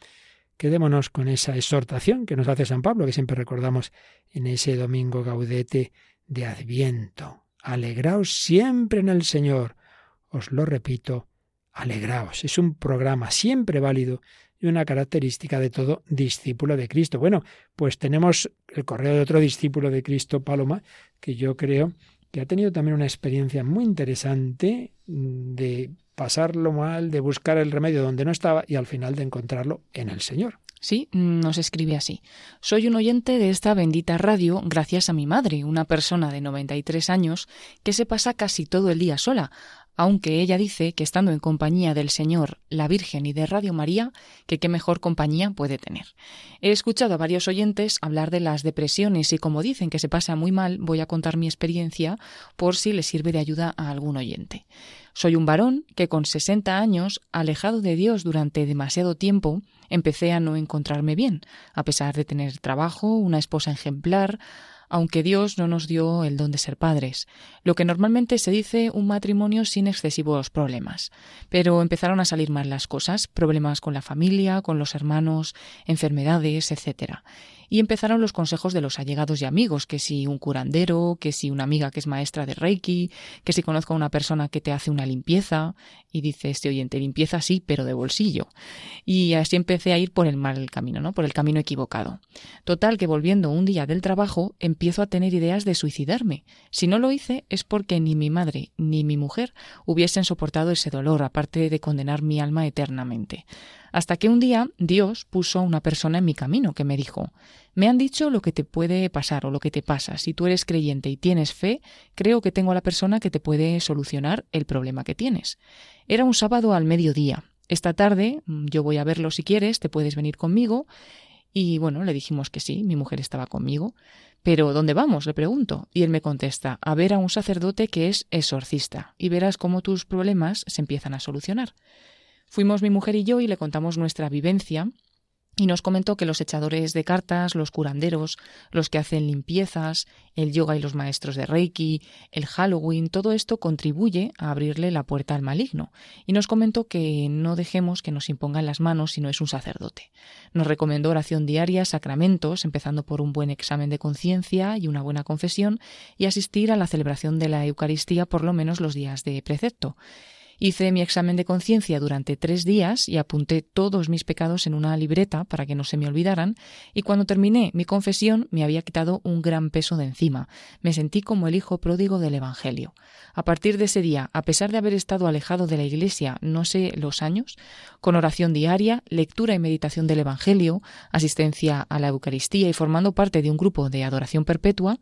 S1: quedémonos con esa exhortación que nos hace San Pablo, que siempre recordamos en ese domingo gaudete de Adviento. Alegraos siempre en el Señor. Os lo repito, alegraos. Es un programa siempre válido y una característica de todo discípulo de Cristo. Bueno, pues tenemos el correo de otro discípulo de Cristo, Paloma, que yo creo que ha tenido también una experiencia muy interesante de pasarlo mal, de buscar el remedio donde no estaba y al final de encontrarlo en el Señor.
S3: Sí, nos escribe así. Soy un oyente de esta bendita radio gracias a mi madre, una persona de 93 años que se pasa casi todo el día sola, aunque ella dice que estando en compañía del Señor, la Virgen y de Radio María, que qué mejor compañía puede tener. He escuchado a varios oyentes hablar de las depresiones y como dicen que se pasa muy mal, voy a contar mi experiencia por si le sirve de ayuda a algún oyente. Soy un varón que con 60 años, alejado de Dios durante demasiado tiempo, empecé a no encontrarme bien, a pesar de tener trabajo, una esposa ejemplar, aunque Dios no nos dio el don de ser padres, lo que normalmente se dice un matrimonio sin excesivos problemas. Pero empezaron a salir mal las cosas, problemas con la familia, con los hermanos, enfermedades, etc. Y empezaron los consejos de los allegados y amigos, que si un curandero, que si una amiga que es maestra de Reiki, que si conozco a una persona que te hace una limpieza, y dice este oyente, limpieza sí, pero de bolsillo. Y así empecé a ir por el mal camino, ¿no? Por el camino equivocado. Total que volviendo un día del trabajo, empiezo a tener ideas de suicidarme. Si no lo hice es porque ni mi madre ni mi mujer hubiesen soportado ese dolor, aparte de condenar mi alma eternamente. Hasta que un día Dios puso a una persona en mi camino que me dijo Me han dicho lo que te puede pasar o lo que te pasa. Si tú eres creyente y tienes fe, creo que tengo a la persona que te puede solucionar el problema que tienes. Era un sábado al mediodía. Esta tarde mm, yo voy a verlo si quieres, te puedes venir conmigo. Y bueno, le dijimos que sí, mi mujer estaba conmigo. Pero ¿dónde vamos? le pregunto. Y él me contesta, a ver a un sacerdote que es exorcista, y verás cómo tus problemas se empiezan a solucionar. Fuimos mi mujer y yo y le contamos nuestra vivencia y nos comentó que los echadores de cartas, los curanderos, los que hacen limpiezas, el yoga y los maestros de Reiki, el Halloween, todo esto contribuye a abrirle la puerta al maligno. Y nos comentó que no dejemos que nos impongan las manos si no es un sacerdote. Nos recomendó oración diaria, sacramentos, empezando por un buen examen de conciencia y una buena confesión, y asistir a la celebración de la Eucaristía por lo menos los días de precepto. Hice mi examen de conciencia durante tres días y apunté todos mis pecados en una libreta para que no se me olvidaran, y cuando terminé mi confesión me había quitado un gran peso de encima. Me sentí como el hijo pródigo del Evangelio. A partir de ese día, a pesar de haber estado alejado de la Iglesia no sé los años, con oración diaria, lectura y meditación del Evangelio, asistencia a la Eucaristía y formando parte de un grupo de adoración perpetua,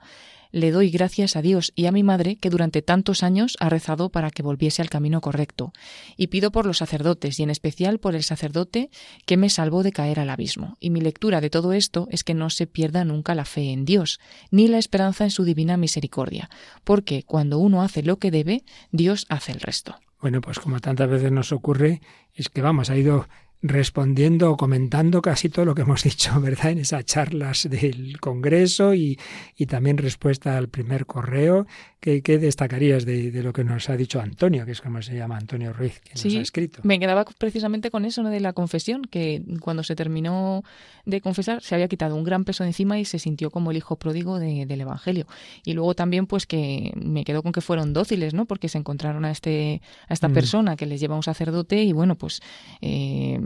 S3: le doy gracias a Dios y a mi madre que durante tantos años ha rezado para que volviese al camino correcto, y pido por los sacerdotes y en especial por el sacerdote que me salvó de caer al abismo. Y mi lectura de todo esto es que no se pierda nunca la fe en Dios, ni la esperanza en su divina misericordia, porque cuando uno hace lo que debe, Dios hace el resto.
S1: Bueno, pues como tantas veces nos ocurre, es que vamos, ha ido respondiendo o comentando casi todo lo que hemos [laughs] dicho, ¿verdad? En esas charlas del Congreso y, y también respuesta al primer correo. ¿Qué, qué destacarías de, de, lo que nos ha dicho Antonio, que es como se llama Antonio Ruiz, que
S3: sí,
S1: nos ha escrito?
S3: Me quedaba precisamente con eso ¿no? de la confesión, que cuando se terminó de confesar se había quitado un gran peso de encima y se sintió como el hijo pródigo de, del Evangelio. Y luego también, pues que me quedo con que fueron dóciles, ¿no? Porque se encontraron a este a esta mm. persona que les lleva un sacerdote y bueno, pues eh,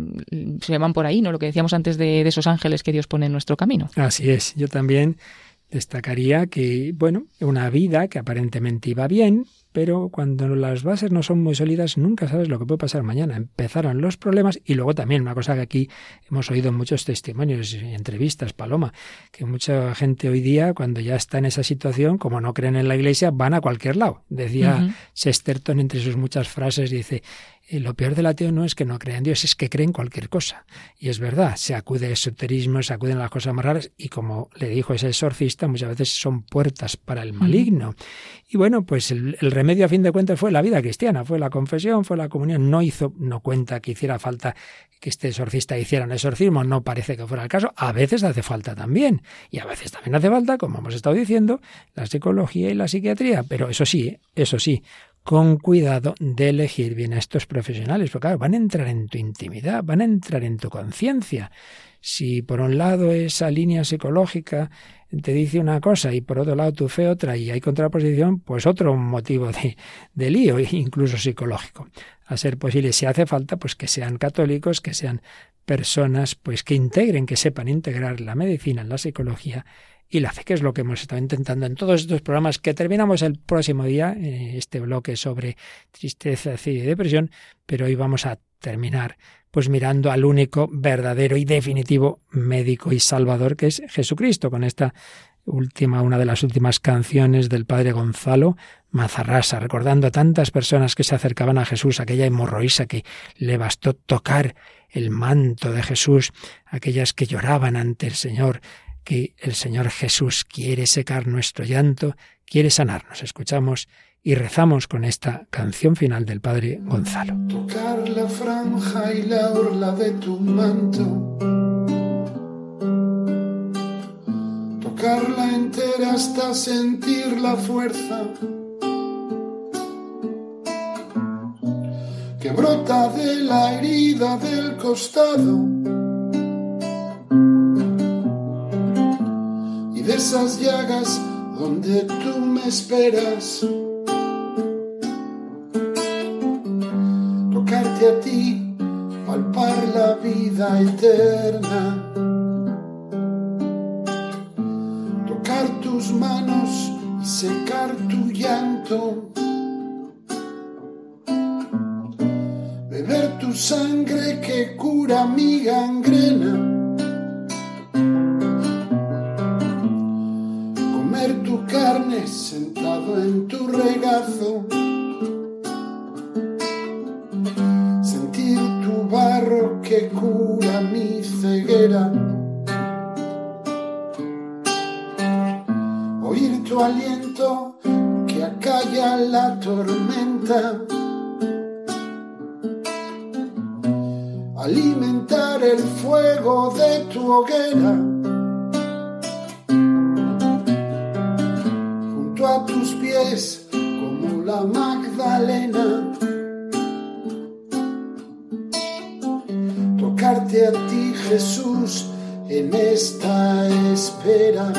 S3: se van por ahí, ¿no? Lo que decíamos antes de, de esos ángeles que Dios pone en nuestro camino.
S1: Así es. Yo también destacaría que, bueno, una vida que aparentemente iba bien, pero cuando las bases no son muy sólidas nunca sabes lo que puede pasar mañana. Empezaron los problemas y luego también una cosa que aquí hemos oído muchos testimonios y entrevistas, Paloma, que mucha gente hoy día cuando ya está en esa situación, como no creen en la iglesia, van a cualquier lado. Decía uh -huh. Chesterton entre sus muchas frases, dice, y lo peor del ateo no es que no crea en Dios, es que cree en cualquier cosa. Y es verdad, se acude a esoterismo, se acuden a las cosas más raras, y como le dijo ese exorcista, muchas veces son puertas para el maligno. Y bueno, pues el, el, remedio a fin de cuentas fue la vida cristiana, fue la confesión, fue la comunión. No hizo, no cuenta que hiciera falta que este exorcista hiciera un exorcismo, no parece que fuera el caso. A veces hace falta también. Y a veces también hace falta, como hemos estado diciendo, la psicología y la psiquiatría. Pero eso sí, eso sí, con cuidado de elegir bien a estos profesionales, porque claro, van a entrar en tu intimidad, van a entrar en tu conciencia. Si por un lado esa línea psicológica te dice una cosa y por otro lado tu fe otra y hay contraposición, pues otro motivo de, de lío, [laughs] incluso psicológico. A ser posible, si hace falta, pues que sean católicos, que sean personas pues que integren, que sepan integrar la medicina, la psicología y la fe, que es lo que hemos estado intentando en todos estos programas que terminamos el próximo día, eh, este bloque sobre tristeza y depresión, pero hoy vamos a terminar pues mirando al único verdadero y definitivo médico y salvador que es Jesucristo, con esta última, una de las últimas canciones del padre Gonzalo Mazarrasa, recordando a tantas personas que se acercaban a Jesús, aquella hemorroísa que le bastó tocar el manto de Jesús, aquellas que lloraban ante el Señor, que el Señor Jesús quiere secar nuestro llanto, quiere sanarnos. Escuchamos y rezamos con esta canción final del Padre Gonzalo.
S7: Tocar la franja y la orla de tu manto. Tocarla entera hasta sentir la fuerza que brota de la herida del costado de esas llagas donde tú me esperas. Tocarte a ti, palpar la vida eterna. Tocar tus manos y secar tu llanto. Beber tu sangre que cura mi gangrena hoguera a tus pies como la Magdalena. Tocarte a ti, Jesús, en esta espera.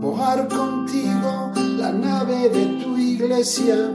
S7: Bojar contigo la nave de tu iglesia.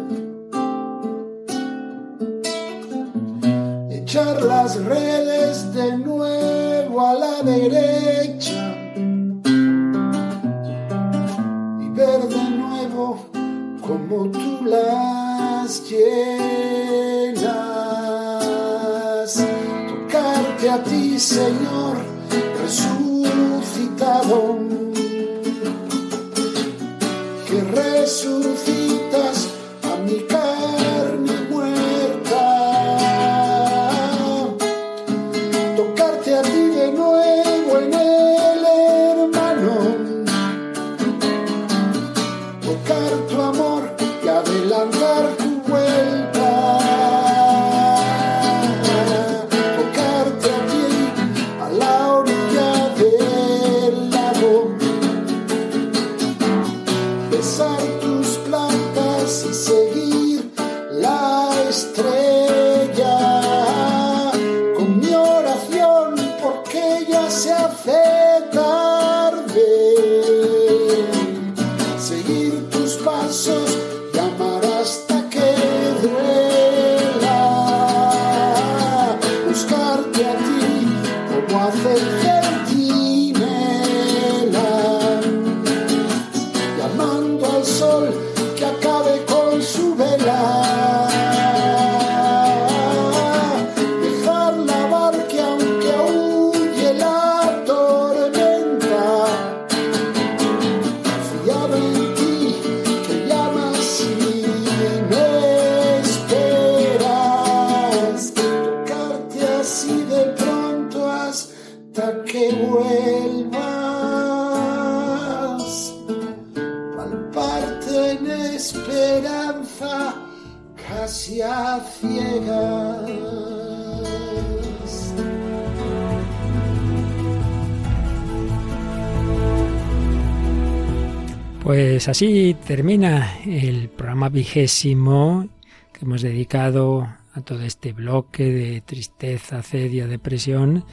S1: Pues así termina el programa vigésimo que hemos dedicado a todo este bloque de tristeza, cedia, depresión,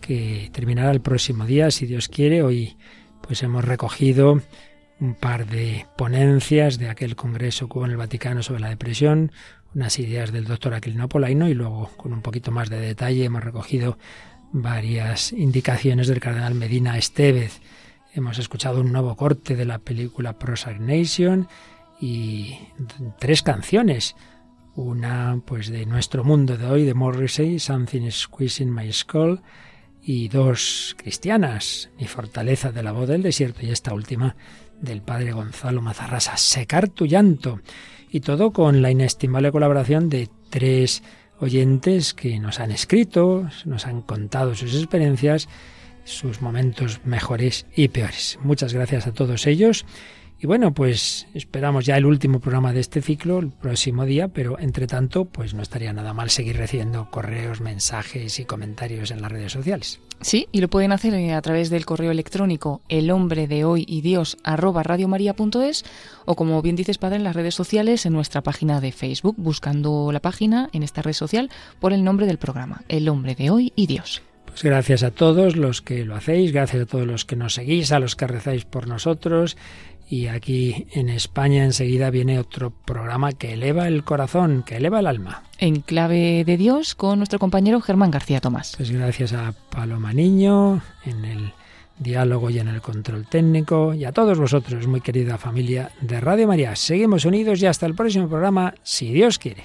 S1: que terminará el próximo día, si Dios quiere. Hoy pues hemos recogido un par de ponencias de aquel congreso que hubo en el Vaticano sobre la depresión, unas ideas del doctor Aquilino Polaino y luego con un poquito más de detalle hemos recogido varias indicaciones del cardenal Medina Estevez. Hemos escuchado un nuevo corte de la película Nation y tres canciones. Una pues de nuestro mundo de hoy, de Morrissey, Something Squeezing My Skull, y dos cristianas, Mi fortaleza de la voz del desierto y esta última del padre Gonzalo Mazarrasa, Secar tu llanto. Y todo con la inestimable colaboración de tres oyentes que nos han escrito, nos han contado sus experiencias, sus momentos mejores y peores. Muchas gracias a todos ellos. Y bueno, pues esperamos ya el último programa de este ciclo el próximo día, pero entre tanto, pues no estaría nada mal seguir recibiendo correos, mensajes y comentarios en las redes sociales.
S3: Sí, y lo pueden hacer eh, a través del correo electrónico el hombre de hoy y Dios arroba radiomaria.es o como bien dices padre en las redes sociales en nuestra página de Facebook, buscando la página en esta red social por el nombre del programa, el hombre de hoy y Dios.
S1: Pues gracias a todos los que lo hacéis, gracias a todos los que nos seguís, a los que rezáis por nosotros y aquí en España enseguida viene otro programa que eleva el corazón, que eleva el alma.
S3: En clave de Dios con nuestro compañero Germán García Tomás.
S1: Pues gracias a Paloma Niño en el diálogo y en el control técnico y a todos vosotros, muy querida familia de Radio María. Seguimos unidos y hasta el próximo programa, si Dios quiere.